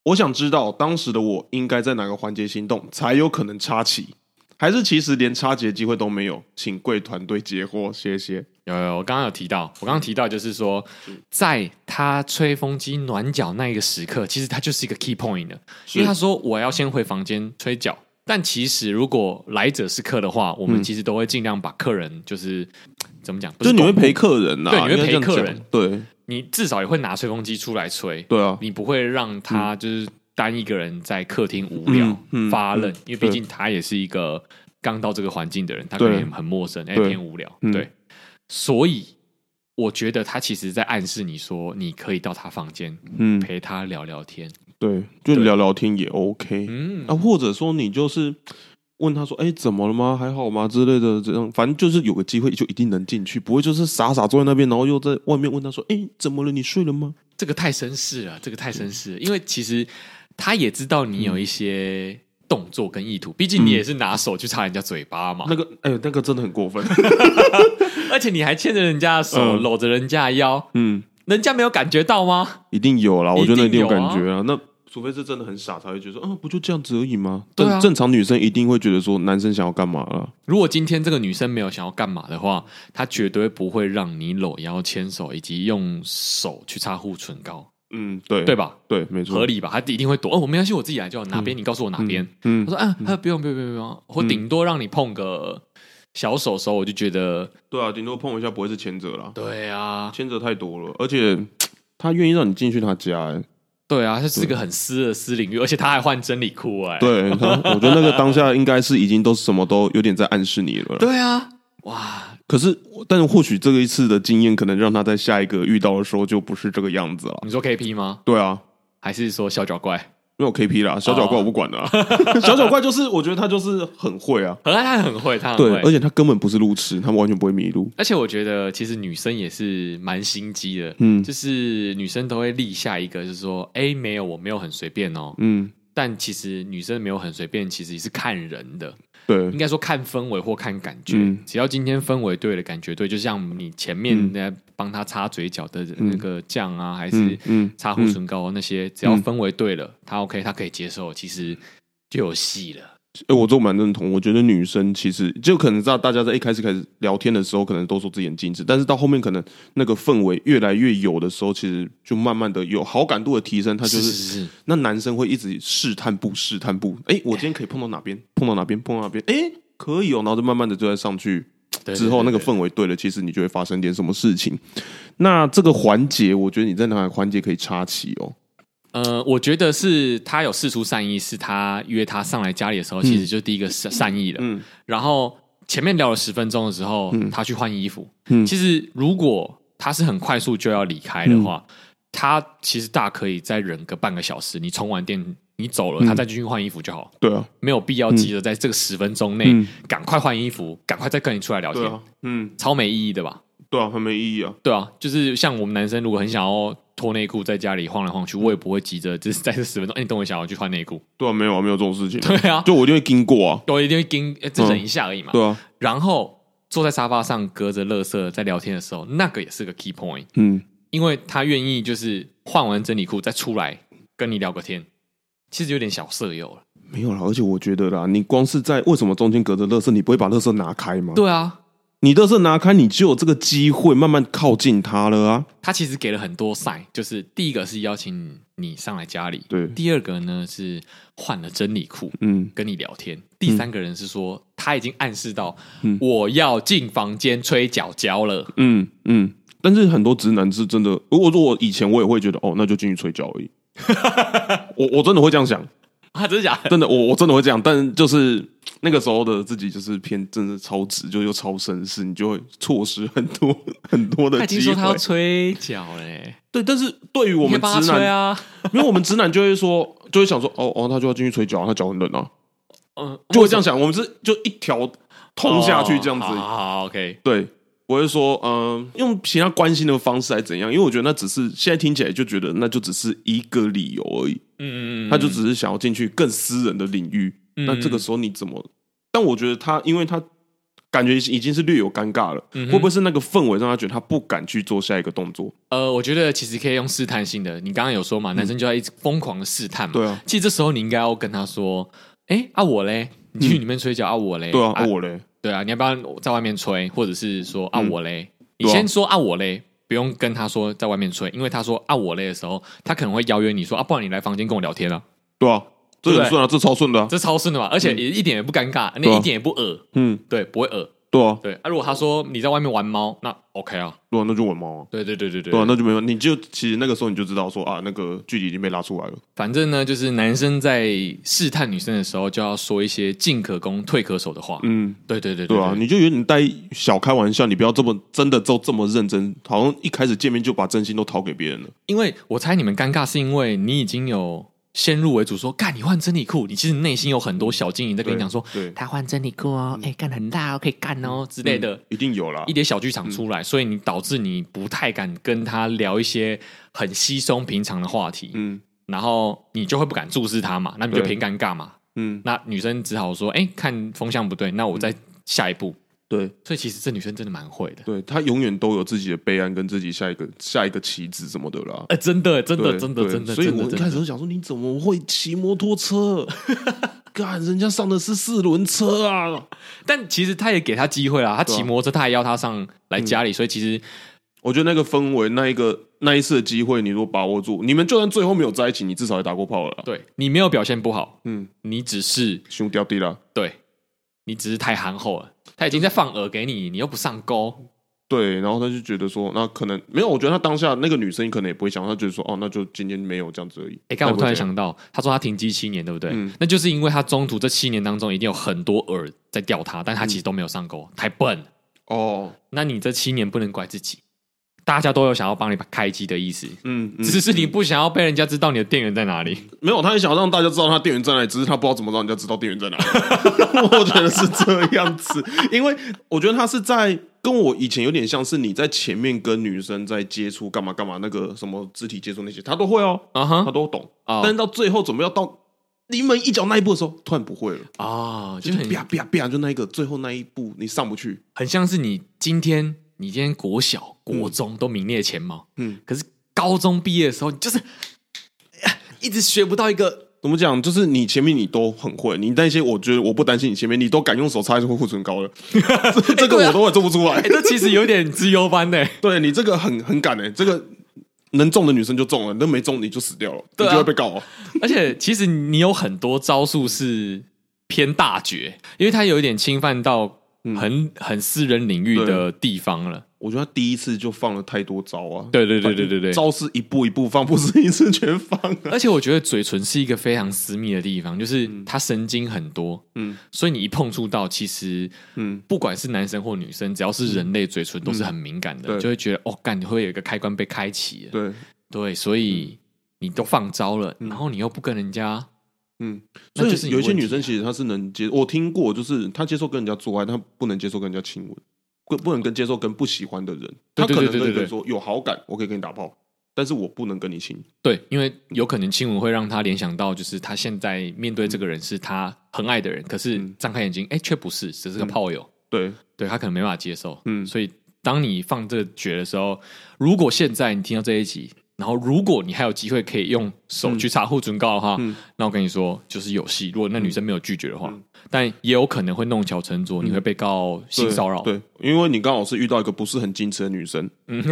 我想知道当时的我应该在哪个环节行动，才有可能插旗，还是其实连插旗的机会都没有？请贵团队解惑，谢谢。有有，我刚刚有提到，我刚刚提到就是说，在他吹风机暖脚那一个时刻，其实他就是一个 key point 的，因为他说我要先回房间吹脚，但其实如果来者是客的话，我们其实都会尽量把客人就是 怎么讲，就你会陪客人呐、啊，对，你会陪客人，对，你至少也会拿吹风机出来吹，对啊，你不会让他就是单一个人在客厅无聊、发愣、嗯，因为毕竟他也是一个刚到这个环境的人，他可能很陌生，哎，偏无聊，对。对。所以，我觉得他其实在暗示你说，你可以到他房间，嗯，陪他聊聊天，对，就聊聊天也 OK，嗯啊，或者说你就是问他说，哎，怎么了吗？还好吗？之类的，这样，反正就是有个机会就一定能进去，不会就是傻傻坐在那边，然后又在外面问他说，哎，怎么了？你睡了吗？这个太绅士了，这个太绅士了，因为其实他也知道你有一些。动作跟意图，毕竟你也是拿手去插人家嘴巴嘛。嗯、那个，哎、欸，那个真的很过分，而且你还牵着人家的手，搂、嗯、着人家的腰，嗯，人家没有感觉到吗？一定有啦，我觉得一定有感觉啊。那除非是真的很傻，才会觉得说，啊，不就这样子而已吗？对啊，正常女生一定会觉得说，男生想要干嘛了？如果今天这个女生没有想要干嘛的话，她绝对不会让你搂腰牵手，以及用手去擦护唇膏。嗯，对，对吧？对，没错，合理吧？他一定会躲。哦，我没关系，我自己来就好。哪边、嗯、你告诉我哪边。嗯，他说啊，不用，不用，不用，不用。我顶多让你碰个小手手，我就觉得，对啊，顶多碰一下，不会是前者啦。对啊，牵着太多了，而且他愿意让你进去他家，哎，对啊，这是个很私的私领域，而且他还换真理裤，哎，对，我觉得那个当下应该是已经都什么都有点在暗示你了。对啊，哇。可是，但是或许这个一次的经验，可能让他在下一个遇到的时候就不是这个样子了。你说 K P 吗？对啊，还是说小脚怪？没有 K P 啦，小脚怪我不管的、小脚怪就是，我觉得他就是很会啊，很爱，他很会，他很会。对，而且他根本不是路痴，他完全不会迷路。而且我觉得，其实女生也是蛮心机的，嗯，就是女生都会立下一个，就是说，哎，没有，我没有很随便哦，嗯，但其实女生没有很随便，其实也是看人的。对，应该说看氛围或看感觉，嗯，只要今天氛围对了，感觉对，就像你前面在帮他擦嘴角的那个酱啊，嗯，还是擦护唇膏那些，只要氛围对了，他 OK，他可以接受，其实就有戏了。哎，我都蛮认同。我觉得女生其实就可能知道，大家在一开始开始聊天的时候，可能都说自己很精致，但是到后面可能那个氛围越来越有的时候，其实就慢慢的有好感度的提升。他就是，那男生会一直试探步试探步。哎，我今天可以碰到哪边？碰到哪边？碰到哪边？哎，可以哦。然后就慢慢的就在上去之后，那个氛围对了，其实你就会发生点什么事情。那这个环节，我觉得你在哪个环节可以插旗哦？呃，我觉得是他有释出善意，是他约他上来家里的时候，嗯、其实就是第一个善善意了。嗯，然后前面聊了十分钟的时候，嗯、他去换衣服。嗯，其实如果他是很快速就要离开的话，嗯、他其实大可以再忍个半个小时。你充完电，你走了，嗯、他再进去换衣服就好。对啊，没有必要急着在这个十分钟内赶快换衣服，赶快再跟你出来聊天。嗯，超没意义的吧？对啊，很没意义啊。对啊，就是像我们男生，如果很想要。脱内裤在家里晃来晃去，我也不会急着，就是在这十分钟。哎、欸，你等我一下，我去换内裤。对啊，没有啊，没有这种事情。对啊，就我一定会经过啊，我一定会经，只忍一下而已嘛、嗯。对啊，然后坐在沙发上，隔着垃圾在聊天的时候，那个也是个 key point。嗯，因为他愿意就是换完整理裤再出来跟你聊个天，其实有点小色诱了。没有啦，而且我觉得啦，你光是在为什么中间隔着垃圾，你不会把垃圾拿开吗？对啊。你都是拿开，你就有这个机会慢慢靠近他了啊！他其实给了很多 sign，就是第一个是邀请你上来家里，对；第二个呢是换了真理裤，嗯，跟你聊天；第三个人是说、嗯、他已经暗示到，嗯，我要进房间吹脚脚了，嗯嗯。但是很多直男是真的，如果说我以前我也会觉得，哦，那就进去吹脚而已。我我真的会这样想，啊，真的假的？真的，我我真的会这样。但就是那个时候的自己，就是偏真的超直，就又超绅士，你就会错失很多很多的机会。他已经说他要吹脚嘞，对，但是对于我们直男啊，因为我们直男就会说，就会想说，哦哦，他就要进去吹脚，他脚很冷啊，嗯，就会这样想。我们是就一条通下去这样子，好，OK，对。我会说，嗯、呃，用其他关心的方式来怎样？因为我觉得那只是现在听起来就觉得那就只是一个理由而已。嗯嗯嗯，他就只是想要进去更私人的领域。嗯、那这个时候你怎么？但我觉得他，因为他感觉已经是略有尴尬了，嗯、会不会是那个氛围让他觉得他不敢去做下一个动作？呃，我觉得其实可以用试探性的。你刚刚有说嘛，男生就要一直疯狂的试探嘛。对啊，其实这时候你应该要跟他说：“哎、欸，啊我嘞，你去里面吹脚、嗯、啊我嘞，对啊，啊我嘞，对啊，你要不要在外面吹？或者是说啊我嘞？”嗯你先说啊我嘞，不用跟他说在外面吹，因为他说啊我嘞的时候，他可能会邀约你说啊，不然你来房间跟我聊天啊。对啊，这很顺啊，这超顺的，这超顺的嘛，而且也一点也不尴尬，那一点也不恶，嗯，对，不会恶。对啊，对啊，如果他说你在外面玩猫，那 OK 啊，对啊，那就玩猫啊，对对对对对，对啊，那就没问题，你就其实那个时候你就知道说啊，那个距离已经被拉出来了。反正呢，就是男生在试探女生的时候，就要说一些进可攻退可守的话。嗯，对对对对，对啊，你就有点带小开玩笑，你不要这么真的都这么认真，好像一开始见面就把真心都掏给别人了。因为我猜你们尴尬是因为你已经有。先入为主说，干你换真理裤，你其实内心有很多小精灵在跟你讲说，对他换真理裤哦，哎、嗯，干很大哦，可以干哦之类的，一定有啦，一点小剧场出来，嗯、所以你导致你不太敢跟他聊一些很稀松平常的话题，嗯，然后你就会不敢注视他嘛，那你就偏尴尬嘛，嗯，那女生只好说，哎，看风向不对，那我再下一步。嗯对，所以其实这女生真的蛮会的。对，她永远都有自己的备案，跟自己下一个下一个棋子什么的啦。哎，真的，真的，真的，真的。所以我一开始就想说，你怎么会骑摩托车？干，人家上的是四轮车啊！但其实他也给他机会啦，他骑摩托车，他还邀他上来家里，所以其实我觉得那个氛围，那一个那一次的机会，你如果把握住，你们就算最后没有在一起，你至少也打过炮了。对，你没有表现不好，嗯，你只是胸掉地了。对。你只是太憨厚了，他已经在放饵给你，你又不上钩，对，然后他就觉得说，那可能没有，我觉得他当下那个女生可能也不会想，他觉得说，哦，那就今天没有这样子而已。哎，刚我突然想到，他说他停机七年，对不对？嗯，那就是因为他中途这七年当中一定有很多饵在钓他，但他其实都没有上钩，太笨。哦，那你这七年不能怪自己。大家都有想要帮你开机的意思，嗯，嗯，只是你不想要被人家知道你的电源在哪里。没有，他也想要让大家知道他电源在哪里，只是他不知道怎么让人家知道电源在哪里。我觉得是这样子，因为我觉得他是在跟我以前有点像是你在前面跟女生在接触干嘛干嘛，那个什么肢体接触那些，他都会哦，啊哈，他都懂啊。但是到最后准备要到临门一脚那一步的时候，突然不会了啊，就是啪啪啪，就那一个最后那一步你上不去，很像是你今天。你今天国小、国中都名列前茅，嗯，可是高中毕业的时候，你就是 一直学不到一个怎么讲，就是你前面你都很会，你那些我觉得我不担心你前面你都敢用手擦一护唇膏了，这个我都会做不出来。这其实有点资优班的，对你这个很很敢呢，这个能中的女生就中了，那没中你就死掉了，你就会被告哦。而且其实你有很多招数是偏大绝，因为它有一点侵犯到。很很私人领域的地方了，我觉得他第一次就放了太多招啊！对对对对对对，招是一步一步放，不是一次全放。而且我觉得嘴唇是一个非常私密的地方，就是它神经很多，嗯，所以你一碰触到，其实，嗯，不管是男生或女生，只要是人类，嘴唇都是很敏感的，就会觉得哦，干，你会有一个开关被开启了，对。对，所以你都放招了，然后你又不跟人家。嗯，所以有一些女生其实她是能接，我听过，就是她接受跟人家做爱，她不能接受跟人家亲吻，不不能跟接受跟不喜欢的人，他可能跟说有好感，我可以跟你打炮，但是我不能跟你亲。对，因为有可能亲吻会让他联想到，就是他现在面对这个人是他很爱的人，可是张开眼睛，哎，却不是，只是个炮友。对，对他可能没办法接受。嗯，所以当你放这个绝的时候，如果现在你听到这一集。然后，如果你还有机会可以用手去擦护唇膏的话，嗯、那我跟你说，就是有戏。如果那女生没有拒绝的话，嗯、但也有可能会弄巧成拙，嗯、你会被告性骚扰。对，因为你刚好是遇到一个不是很矜持的女生，嗯、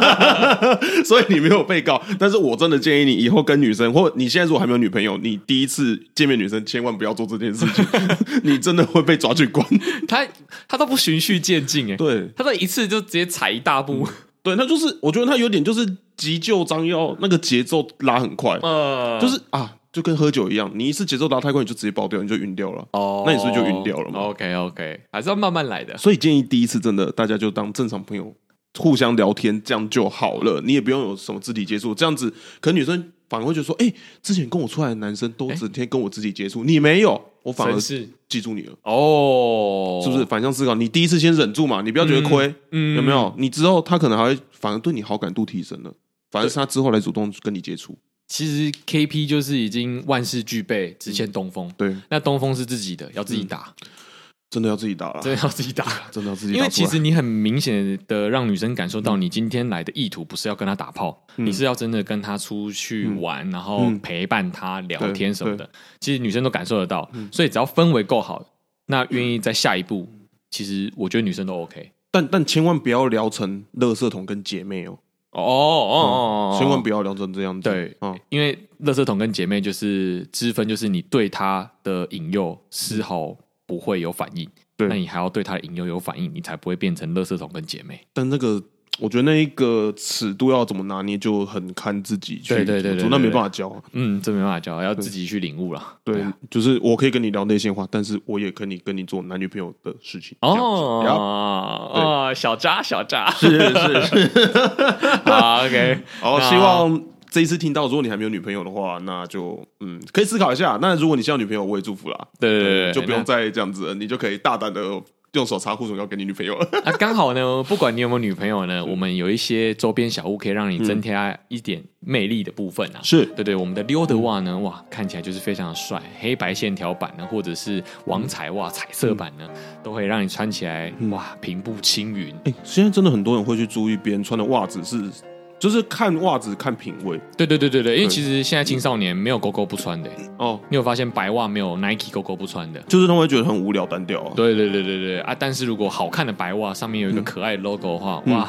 所以你没有被告。但是我真的建议你以后跟女生，或你现在如果还没有女朋友，你第一次见面女生千万不要做这件事情，你真的会被抓去关。他他都不循序渐进，哎，对，他都一次就直接踩一大步。嗯对，他就是我觉得他有点就是急救章，要那个节奏拉很快，呃，就是啊，就跟喝酒一样，你一次节奏拉太快，你就直接爆掉，你就晕掉了。哦，那你是不是就晕掉了嘛？OK OK，还是要慢慢来的。所以建议第一次真的大家就当正常朋友，互相聊天，这样就好了。你也不用有什么肢体接触，这样子可能女生反而会觉得说，哎、欸，之前跟我出来的男生都整天跟我肢体接触，你没有，我反而是记住你了。哦，是不是反向思考？你第一次先忍住嘛，你不要觉得亏、嗯，嗯，有没有？你之后他可能还会反而对你好感度提升了，反而是他之后来主动跟你接触。其实 KP 就是已经万事俱备，只欠东风。对，那东风是自己的，要自己打。嗯真的要自己打了，真的要自己打，真的要自己打。因为其实你很明显的让女生感受到，你今天来的意图不是要跟她打炮，嗯、你是要真的跟她出去玩，嗯、然后陪伴她聊天什么的。其实女生都感受得到，嗯、所以只要氛围够好，那愿意在下一步，其实我觉得女生都 OK。但但千万不要聊成垃圾桶跟姐妹哦。哦哦哦，千万不要聊成这样子。对，嗯，因为垃圾桶跟姐妹就是之分，就是你对她的引诱丝毫。不会有反应，对，那你还要对他的引诱有反应，你才不会变成垃圾桶跟姐妹。但那个，我觉得那一个尺度要怎么拿捏，就很看自己去。对对对，对，那没办法教。嗯，这没办法教，要自己去领悟了。对，就是我可以跟你聊内心话，但是我也可以跟你做男女朋友的事情。哦哦，小渣小渣，是是是。好，OK，好，希望。这一次听到，如果你还没有女朋友的话，那就嗯，可以思考一下。那如果你需要女朋友，我也祝福啦。对对对，就不用再这样子了，你就可以大胆的用手擦护手膏给你女朋友了。啊，刚好呢，不管你有没有女朋友呢，我们有一些周边小物可以让你增添一点魅力的部分啊。是对对，我们的溜的袜呢，哇，看起来就是非常的帅，黑白线条版呢，或者是网彩袜彩色版呢，都会让你穿起来哇，平步青云。哎，现在真的很多人会去注意别人穿的袜子是。就是看袜子看品味，对对对对对，因为其实现在青少年没有勾勾不穿的哦。你有发现白袜没有 Nike 勾勾不穿的，就是他们会觉得很无聊单调啊。对对对对对啊！但是如果好看的白袜上面有一个可爱的 logo 的话，哇！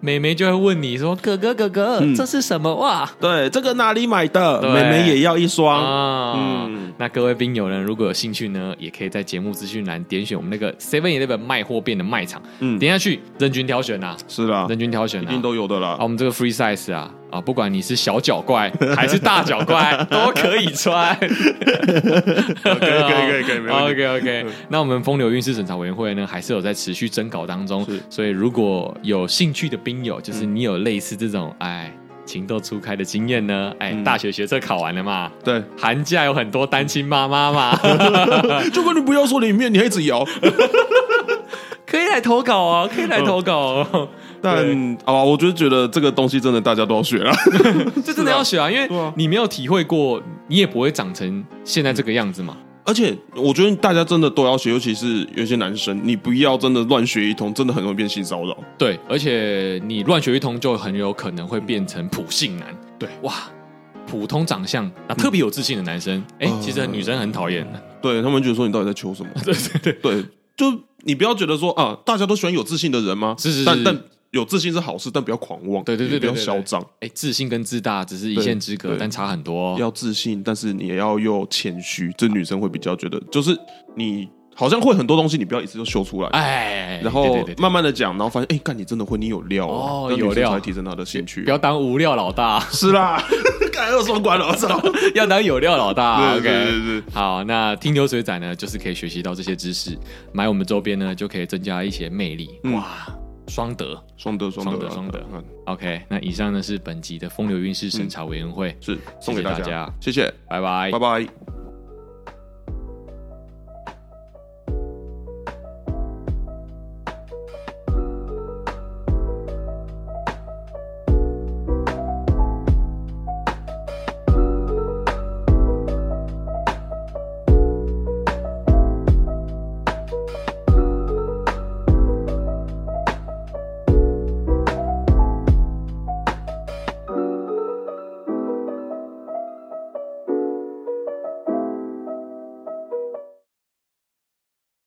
妹妹就会问你说：“哥哥哥哥，嗯、这是什么哇？对，这个哪里买的？妹妹也要一双。哦”嗯，那各位兵友呢，如果有兴趣呢，也可以在节目资讯栏点选我们那个 Seven Eleven 卖货店的卖场，嗯，点下去人均挑选呐、啊。是啦，人均挑选、啊，一定都有的啦。啊，我们这个 Free Size 啊。啊，不管你是小脚怪 还是大脚怪，都可以穿。可以可以可以可以。OK OK，那我们风流韵事审查委员会呢，还是有在持续征稿当中。所以如果有兴趣的兵友，就是你有类似这种哎情窦初开的经验呢，哎，大学学测考完了嘛？对，寒假有很多单亲妈妈嘛。就跟你不要说里面，你还一直摇。可以来投稿哦，可以来投稿、哦。但啊，我就觉得这个东西真的大家都要学了，这真的要学啊，因为你没有体会过，你也不会长成现在这个样子嘛。而且我觉得大家真的都要学，尤其是有些男生，你不要真的乱学一通，真的很容易变性骚扰。对，而且你乱学一通，就很有可能会变成普信男。对，哇，普通长相啊，特别有自信的男生，哎、嗯欸，其实女生很讨厌的。对，他们觉得说你到底在求什么？对对对对，就你不要觉得说啊，大家都喜欢有自信的人吗？是是是，但但。有自信是好事，但不要狂妄。对对对，不要嚣张。哎，自信跟自大只是一线之隔，但差很多。要自信，但是你也要又谦虚。这女生会比较觉得，就是你好像会很多东西，你不要一次就秀出来。哎，然后慢慢的讲，然后发现，哎，干你真的会，你有料哦，有料才提升她的兴趣。不要当无料老大。是啦，干二双关了，我操！要当有料老大。OK，对对对。好，那听流水仔呢，就是可以学习到这些知识，买我们周边呢，就可以增加一些魅力。哇！双德，双德，双德，双德。OK，那以上呢是本集的风流韵事审查委员会，是送给大家，谢谢，拜拜，拜拜。